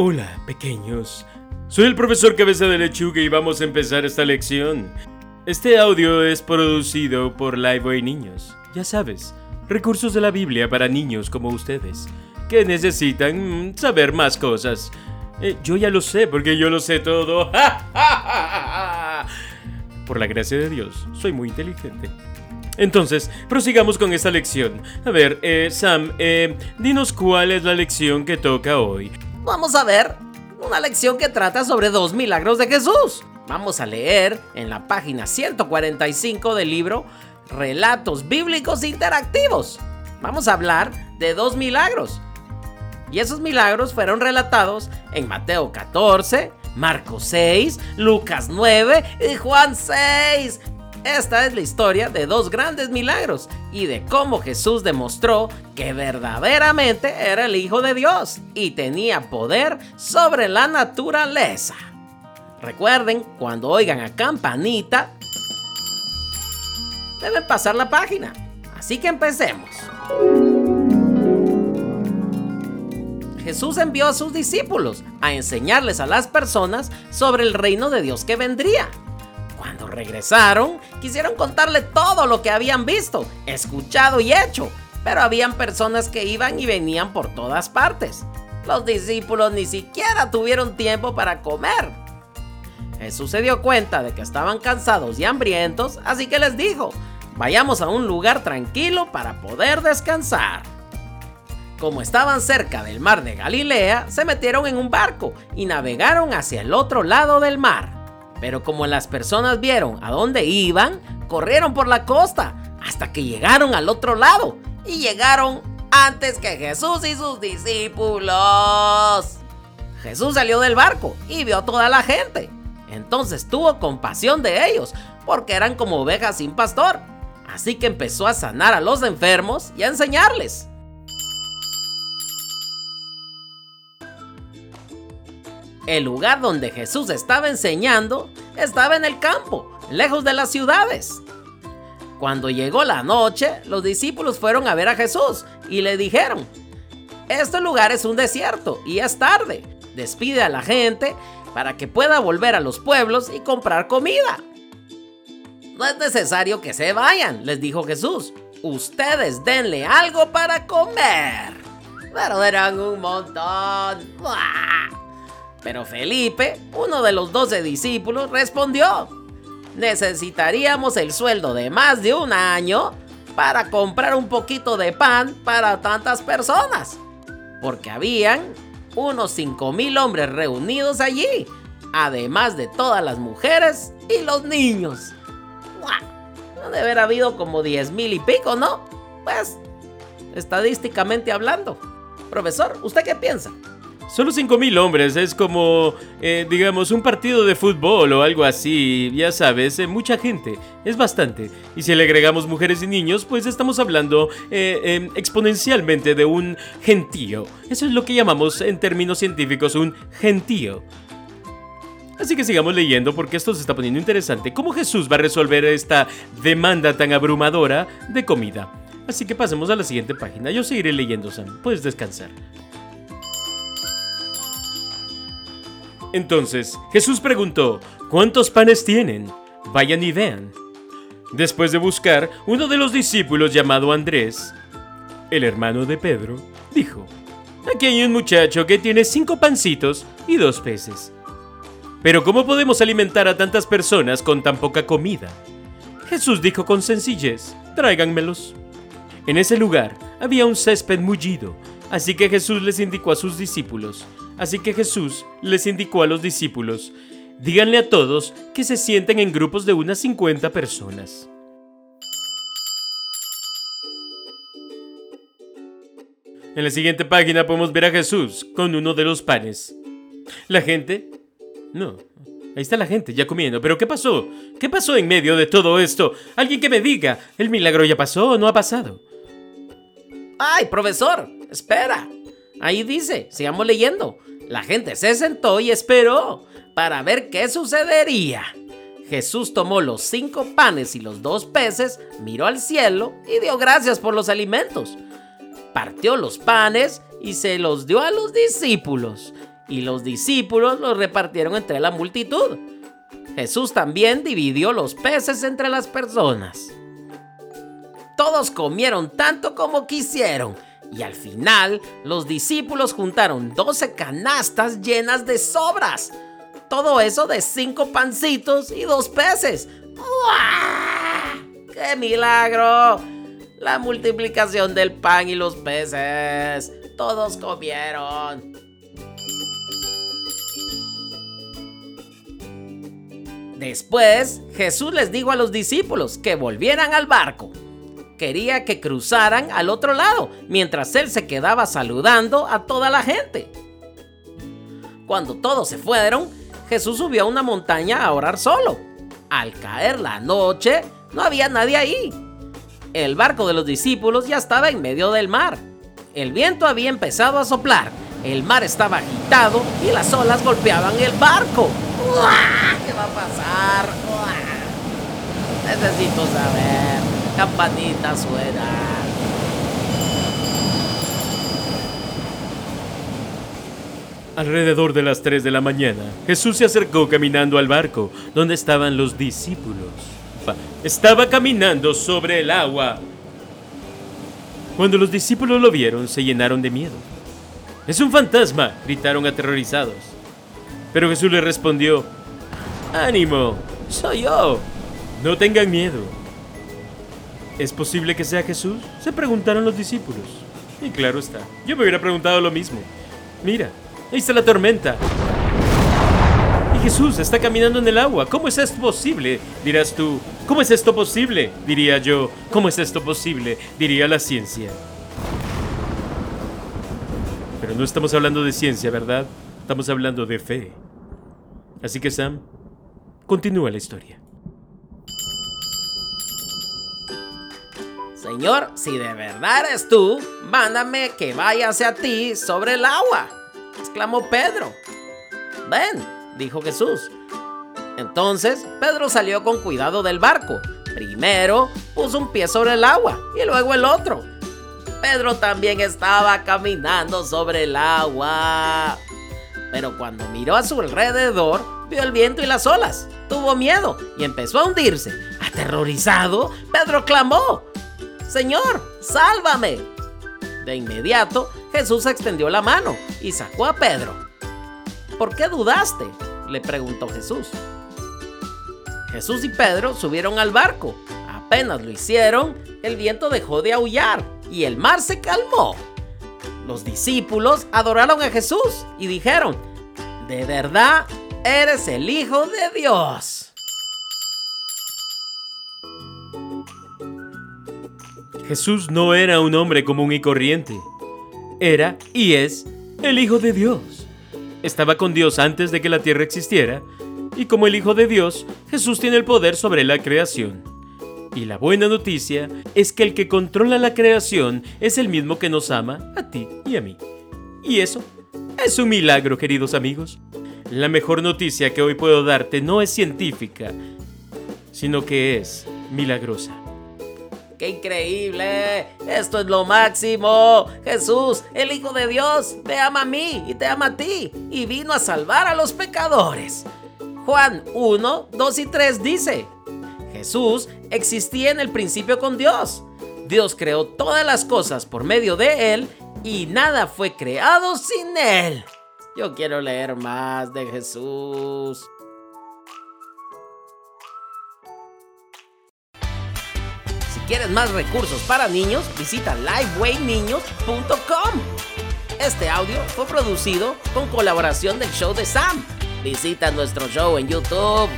Hola, pequeños. Soy el profesor Cabeza de Lechuga y vamos a empezar esta lección. Este audio es producido por Liveway Niños. Ya sabes, recursos de la Biblia para niños como ustedes, que necesitan mm, saber más cosas. Eh, yo ya lo sé, porque yo lo sé todo. por la gracia de Dios, soy muy inteligente. Entonces, prosigamos con esta lección. A ver, eh, Sam, eh, dinos cuál es la lección que toca hoy. Vamos a ver una lección que trata sobre dos milagros de Jesús. Vamos a leer en la página 145 del libro Relatos Bíblicos Interactivos. Vamos a hablar de dos milagros. Y esos milagros fueron relatados en Mateo 14, Marcos 6, Lucas 9 y Juan 6. Esta es la historia de dos grandes milagros y de cómo Jesús demostró que verdaderamente era el Hijo de Dios y tenía poder sobre la naturaleza. Recuerden, cuando oigan a campanita, deben pasar la página. Así que empecemos. Jesús envió a sus discípulos a enseñarles a las personas sobre el reino de Dios que vendría. Regresaron, quisieron contarle todo lo que habían visto, escuchado y hecho, pero habían personas que iban y venían por todas partes. Los discípulos ni siquiera tuvieron tiempo para comer. Jesús se dio cuenta de que estaban cansados y hambrientos, así que les dijo, vayamos a un lugar tranquilo para poder descansar. Como estaban cerca del mar de Galilea, se metieron en un barco y navegaron hacia el otro lado del mar. Pero como las personas vieron a dónde iban, corrieron por la costa hasta que llegaron al otro lado y llegaron antes que Jesús y sus discípulos. Jesús salió del barco y vio a toda la gente. Entonces tuvo compasión de ellos porque eran como ovejas sin pastor. Así que empezó a sanar a los enfermos y a enseñarles. El lugar donde Jesús estaba enseñando estaba en el campo, lejos de las ciudades. Cuando llegó la noche, los discípulos fueron a ver a Jesús y le dijeron, este lugar es un desierto y es tarde. Despide a la gente para que pueda volver a los pueblos y comprar comida. No es necesario que se vayan, les dijo Jesús. Ustedes denle algo para comer. Pero eran un montón. Pero Felipe, uno de los doce discípulos, respondió, necesitaríamos el sueldo de más de un año para comprar un poquito de pan para tantas personas. Porque habían unos cinco mil hombres reunidos allí, además de todas las mujeres y los niños. ¡Wow! Debe haber habido como diez mil y pico, ¿no? Pues, estadísticamente hablando. Profesor, ¿usted qué piensa? Solo 5.000 hombres, es como, eh, digamos, un partido de fútbol o algo así, ya sabes, eh, mucha gente, es bastante. Y si le agregamos mujeres y niños, pues estamos hablando eh, em, exponencialmente de un gentío. Eso es lo que llamamos en términos científicos un gentío. Así que sigamos leyendo porque esto se está poniendo interesante. ¿Cómo Jesús va a resolver esta demanda tan abrumadora de comida? Así que pasemos a la siguiente página. Yo seguiré leyendo, Sam. Puedes descansar. Entonces Jesús preguntó, ¿cuántos panes tienen? Vayan y vean. Después de buscar, uno de los discípulos llamado Andrés, el hermano de Pedro, dijo, aquí hay un muchacho que tiene cinco pancitos y dos peces. Pero ¿cómo podemos alimentar a tantas personas con tan poca comida? Jesús dijo con sencillez, tráiganmelos. En ese lugar había un césped mullido, así que Jesús les indicó a sus discípulos, Así que Jesús les indicó a los discípulos, díganle a todos que se sienten en grupos de unas 50 personas. En la siguiente página podemos ver a Jesús con uno de los panes. La gente... No, ahí está la gente ya comiendo. Pero ¿qué pasó? ¿Qué pasó en medio de todo esto? Alguien que me diga, ¿el milagro ya pasó o no ha pasado? ¡Ay, profesor! Espera. Ahí dice, sigamos leyendo. La gente se sentó y esperó para ver qué sucedería. Jesús tomó los cinco panes y los dos peces, miró al cielo y dio gracias por los alimentos. Partió los panes y se los dio a los discípulos. y los discípulos los repartieron entre la multitud. Jesús también dividió los peces entre las personas. Todos comieron tanto como quisieron y al final los discípulos juntaron 12 canastas llenas de sobras. Todo eso de cinco pancitos y dos peces. ¡Qué milagro! La multiplicación del pan y los peces. Todos comieron. Después, Jesús les dijo a los discípulos que volvieran al barco. Quería que cruzaran al otro lado, mientras él se quedaba saludando a toda la gente. Cuando todos se fueron, Jesús subió a una montaña a orar solo. Al caer la noche, no había nadie ahí. El barco de los discípulos ya estaba en medio del mar. El viento había empezado a soplar, el mar estaba agitado y las olas golpeaban el barco. ¿Qué va a pasar? Necesito saber. Campanita suena. Alrededor de las 3 de la mañana, Jesús se acercó caminando al barco donde estaban los discípulos. Estaba caminando sobre el agua. Cuando los discípulos lo vieron, se llenaron de miedo. Es un fantasma, gritaron aterrorizados. Pero Jesús les respondió, ánimo, soy yo. No tengan miedo. ¿Es posible que sea Jesús? Se preguntaron los discípulos. Y claro está, yo me hubiera preguntado lo mismo. Mira, ahí está la tormenta. Y Jesús está caminando en el agua. ¿Cómo es esto posible? Dirás tú. ¿Cómo es esto posible? Diría yo. ¿Cómo es esto posible? Diría la ciencia. Pero no estamos hablando de ciencia, ¿verdad? Estamos hablando de fe. Así que Sam, continúa la historia. Señor, si de verdad eres tú, mándame que vaya hacia ti sobre el agua, exclamó Pedro. Ven, dijo Jesús. Entonces Pedro salió con cuidado del barco. Primero puso un pie sobre el agua y luego el otro. Pedro también estaba caminando sobre el agua. Pero cuando miró a su alrededor, vio el viento y las olas. Tuvo miedo y empezó a hundirse. Aterrorizado, Pedro clamó, Señor, sálvame. De inmediato, Jesús extendió la mano y sacó a Pedro. ¿Por qué dudaste? le preguntó Jesús. Jesús y Pedro subieron al barco. Apenas lo hicieron, el viento dejó de aullar y el mar se calmó. Los discípulos adoraron a Jesús y dijeron, de verdad, eres el Hijo de Dios. Jesús no era un hombre común y corriente. Era y es el Hijo de Dios. Estaba con Dios antes de que la tierra existiera, y como el Hijo de Dios, Jesús tiene el poder sobre la creación. Y la buena noticia es que el que controla la creación es el mismo que nos ama a ti y a mí. Y eso es un milagro, queridos amigos. La mejor noticia que hoy puedo darte no es científica, sino que es milagrosa. ¡Qué increíble! Esto es lo máximo. Jesús, el Hijo de Dios, me ama a mí y te ama a ti y vino a salvar a los pecadores. Juan 1, 2 y 3 dice, Jesús existía en el principio con Dios. Dios creó todas las cosas por medio de Él y nada fue creado sin Él. Yo quiero leer más de Jesús. Quieres más recursos para niños, visita livewayniños.com. Este audio fue producido con colaboración del show de Sam. Visita nuestro show en YouTube